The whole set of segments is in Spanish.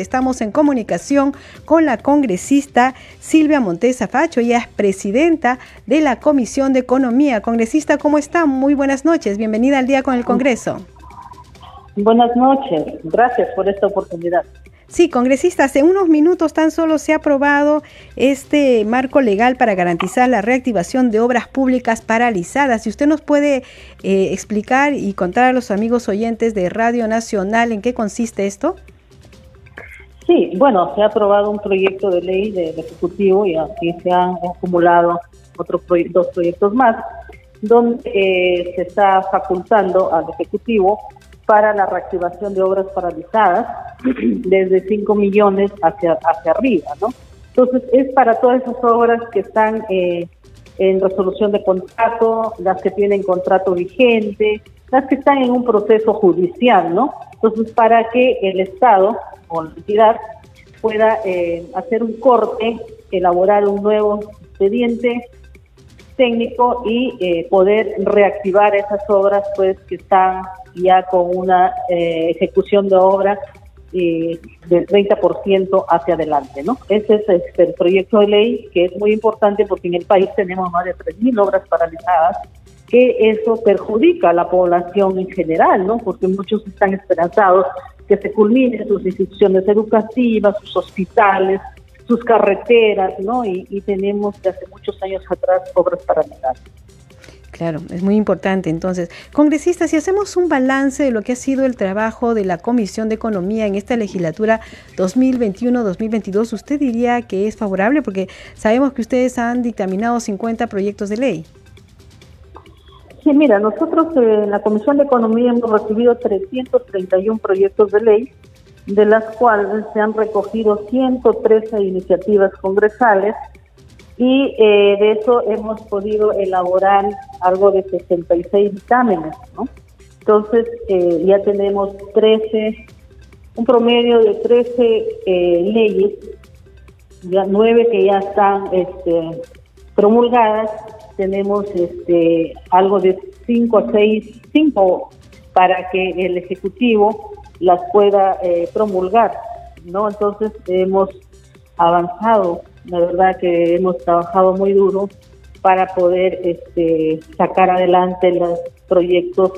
estamos en comunicación con la congresista Silvia Montesa Facho, ella es presidenta de la Comisión de Economía. Congresista, ¿cómo está? Muy buenas noches, bienvenida al día con el Congreso. Buenas noches, gracias por esta oportunidad. Sí, congresista, hace unos minutos tan solo se ha aprobado este marco legal para garantizar la reactivación de obras públicas paralizadas. Si usted nos puede eh, explicar y contar a los amigos oyentes de Radio Nacional en qué consiste esto. Sí, bueno, se ha aprobado un proyecto de ley del Ejecutivo y aquí se han acumulado otros dos proyectos más, donde eh, se está facultando al Ejecutivo para la reactivación de obras paralizadas desde 5 millones hacia, hacia arriba, ¿no? Entonces, es para todas esas obras que están eh, en resolución de contrato, las que tienen contrato vigente, las que están en un proceso judicial, ¿no? Entonces, para que el Estado o la entidad pueda eh, hacer un corte, elaborar un nuevo expediente técnico y eh, poder reactivar esas obras pues que están ya con una eh, ejecución de obra eh, del 30% hacia adelante, ¿no? Ese es este, el proyecto de ley que es muy importante porque en el país tenemos más de 3.000 obras paralizadas, que eso perjudica a la población en general, ¿no? Porque muchos están esperanzados que se culminen sus instituciones educativas, sus hospitales, sus carreteras, ¿no? Y, tenemos desde muchos años atrás obras paralizadas. Claro, es muy importante. Entonces, congresistas, si hacemos un balance de lo que ha sido el trabajo de la Comisión de Economía en esta legislatura 2021-2022, ¿usted diría que es favorable? Porque sabemos que ustedes han dictaminado 50 proyectos de ley. Sí, mira, nosotros en la Comisión de Economía hemos recibido 331 proyectos de ley, de las cuales se han recogido 113 iniciativas congresales y eh, de eso hemos podido elaborar algo de 66 dictámenes, ¿no? Entonces eh, ya tenemos 13, un promedio de 13 eh, leyes, ya nueve que ya están este, promulgadas, tenemos este, algo de 5 a 6, 5 para que el Ejecutivo las pueda promulgar, ¿no? Entonces hemos avanzado la verdad que hemos trabajado muy duro para poder este, sacar adelante los proyectos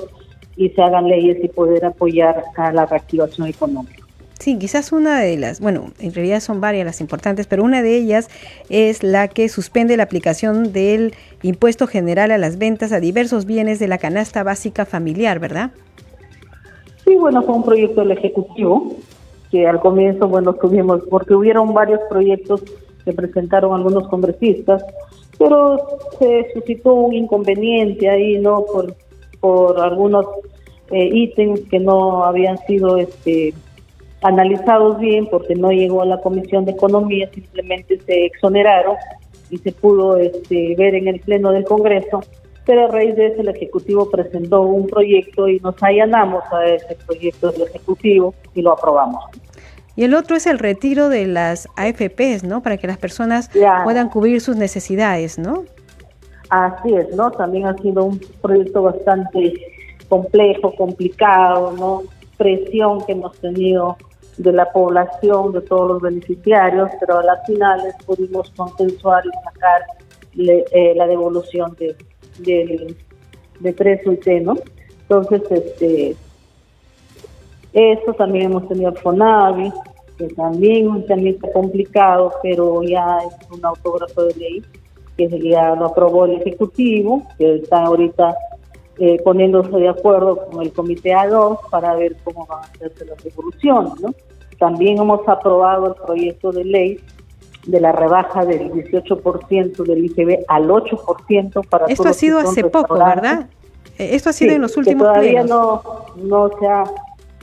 y se hagan leyes y poder apoyar a la reactivación económica. Sí, quizás una de las, bueno, en realidad son varias las importantes, pero una de ellas es la que suspende la aplicación del impuesto general a las ventas a diversos bienes de la canasta básica familiar, ¿verdad? Sí, bueno, fue un proyecto del Ejecutivo que al comienzo, bueno, tuvimos, porque hubieron varios proyectos que presentaron algunos congresistas, pero se suscitó un inconveniente ahí, ¿no? Por, por algunos eh, ítems que no habían sido este analizados bien porque no llegó a la Comisión de Economía, simplemente se exoneraron y se pudo este, ver en el Pleno del Congreso, pero a raíz de eso el Ejecutivo presentó un proyecto y nos allanamos a ese proyecto del Ejecutivo y lo aprobamos. Y el otro es el retiro de las AFPs, ¿no? Para que las personas puedan cubrir sus necesidades, ¿no? Así es, ¿no? También ha sido un proyecto bastante complejo, complicado, ¿no? Presión que hemos tenido de la población, de todos los beneficiarios, pero a las finales pudimos consensuar y sacar eh, la devolución de, de, de tres UT, ¿no? Entonces, este, esto también hemos tenido FONAVI, que también, también está complicado, pero ya es un autógrafo de ley que ya lo aprobó el Ejecutivo, que está ahorita eh, poniéndose de acuerdo con el Comité A2 para ver cómo van a hacerse las devoluciones. ¿no? También hemos aprobado el proyecto de ley de la rebaja del 18% del IGB al 8% para Esto ha sido hace poco, ¿verdad? Eh, esto ha sido en los últimos que todavía no no se ha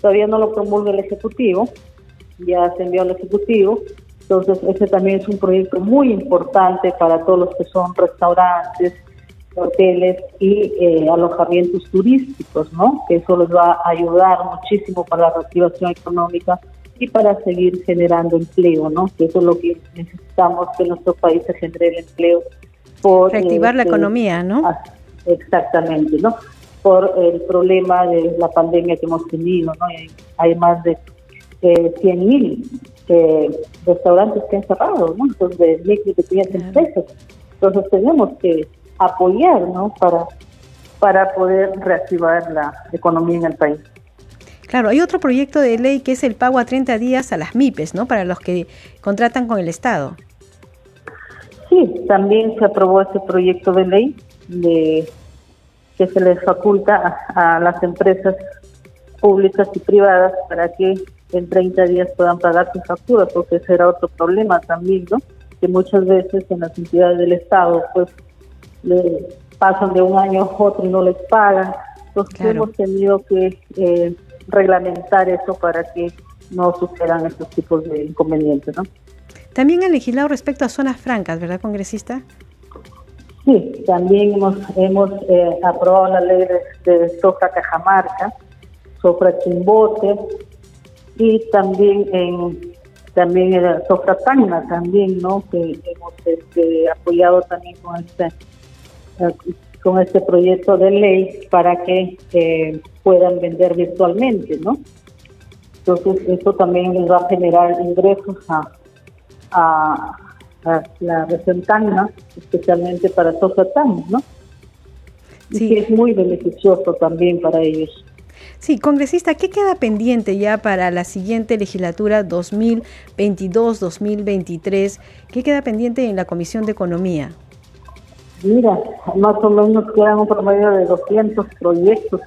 todavía no lo promulga el Ejecutivo, ya se envió al Ejecutivo, entonces ese también es un proyecto muy importante para todos los que son restaurantes, hoteles y eh, alojamientos turísticos, ¿no? Que eso les va a ayudar muchísimo para la reactivación económica y para seguir generando empleo, ¿no? Que eso es lo que necesitamos que nuestro país se genere el empleo. Por, Reactivar la este, economía, ¿no? Exactamente, ¿no? por el problema de la pandemia que hemos tenido. ¿no? Hay más de eh, 100.000 eh, restaurantes que han cerrado, ¿no? Entonces, de micro y pequeñas empresas. Entonces, tenemos que apoyar, ¿no? Para, para poder reactivar la economía en el país. Claro, hay otro proyecto de ley que es el pago a 30 días a las MIPES, ¿no? Para los que contratan con el Estado. Sí, también se aprobó este proyecto de ley de que se les faculta a, las empresas públicas y privadas para que en 30 días puedan pagar sus facturas, porque ese era otro problema también, ¿no? Que muchas veces en las entidades del Estado, pues, le pasan de un año a otro y no les pagan. Entonces hemos tenido que eh, reglamentar eso para que no sucedan estos tipos de inconvenientes, ¿no? También han legislado respecto a zonas francas, ¿verdad, congresista? Sí, también hemos, hemos eh, aprobado la ley de, de Sofra Cajamarca, Sofra Chimbote y también en también el Sofra Tacna también, ¿no? Que hemos este, apoyado también con este eh, con este proyecto de ley para que eh, puedan vender virtualmente, ¿no? Entonces eso también les va a generar ingresos a, a, la región Tacna, especialmente para Sofratán, ¿no? Y sí. que es muy beneficioso también para ellos. Sí, congresista, ¿qué queda pendiente ya para la siguiente legislatura 2022-2023? ¿Qué queda pendiente en la Comisión de Economía? Mira, más o menos quedan un promedio de 200 proyectos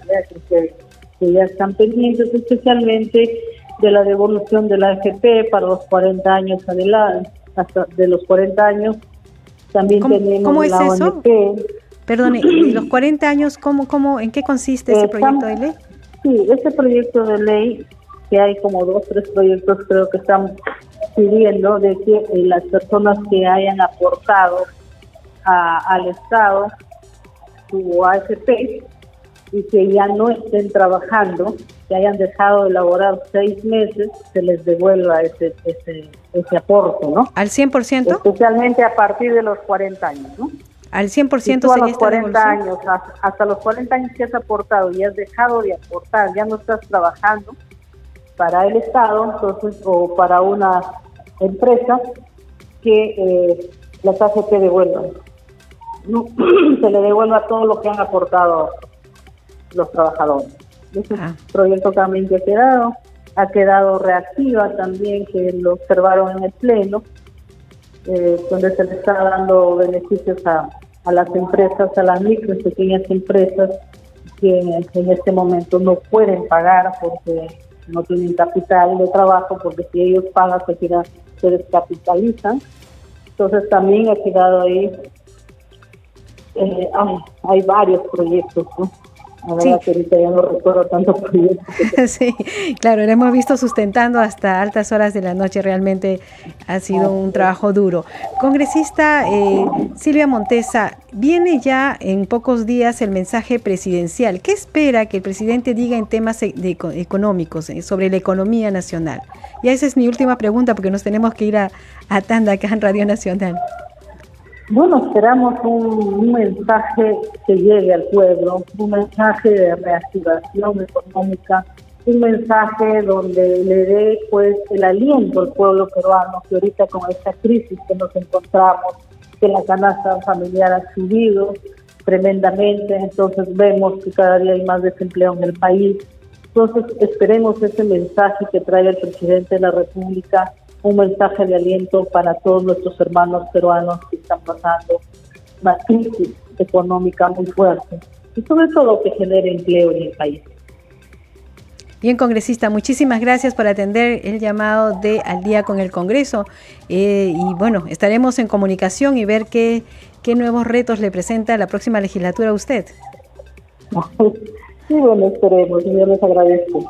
que, que ya están pendientes, especialmente de la devolución de la AFP para los 40 años adelante, hasta de los 40 años. También tenemos ¿cómo es eso? Perdone, los 40 años, ¿cómo, cómo, ¿en qué consiste ese proyecto de ley? Sí, ese proyecto de ley, que hay como dos, tres proyectos creo que están pidiendo de que eh, las personas que hayan aportado al Estado su AFP y que ya no estén trabajando, que hayan dejado de elaborar seis meses, se les devuelva ese, ese, ese aporte, ¿no? ¿Al 100%? Especialmente a partir de los 40 años, ¿no? Al 100% tú a los 40 años, hasta los 40 años que has aportado y has dejado de aportar, ya no estás trabajando para el Estado, entonces, o para una empresa que eh, las AFP devuelvan. No, se le devuelva todo lo que han aportado los trabajadores. Ese ah. proyecto también que ha quedado, ha quedado reactiva también, que lo observaron en el Pleno, eh, donde se le está dando beneficios a, a las empresas, a las micro y pequeñas empresas que en, este momento no pueden pagar porque no tienen capital de trabajo, porque si ellos pagan se, se descapitalizan. Entonces también ha quedado ahí, eh, hay varios proyectos, ¿no? sí. ya no recuerdo tanto sí, claro, lo hemos visto sustentando hasta altas horas de la noche, realmente ha sido un trabajo duro. Congresista eh, Silvia Montesa, viene ya en pocos días el mensaje presidencial. ¿Qué espera que el presidente diga en temas e, económicos, eh, sobre la economía nacional? Y esa es mi última pregunta porque nos tenemos que ir a, a Tanda acá en Radio Nacional. Bueno, esperamos un, mensaje que llegue al pueblo, un mensaje de reactivación económica, un mensaje donde le dé pues el aliento al pueblo peruano que ahorita con esta crisis que nos encontramos, que la canasta familiar ha subido tremendamente, entonces vemos que cada día hay más desempleo en el país. Entonces esperemos ese mensaje que trae el presidente de la República un mensaje de aliento para todos nuestros hermanos peruanos que están pasando una crisis económica muy fuerte y sobre todo que genere empleo en el país. Bien, congresista, muchísimas gracias por atender el llamado de Al día con el Congreso. Eh, y bueno, estaremos en comunicación y ver qué, qué nuevos retos le presenta la próxima legislatura a usted. Sí, bueno, esperemos. Yo les agradezco.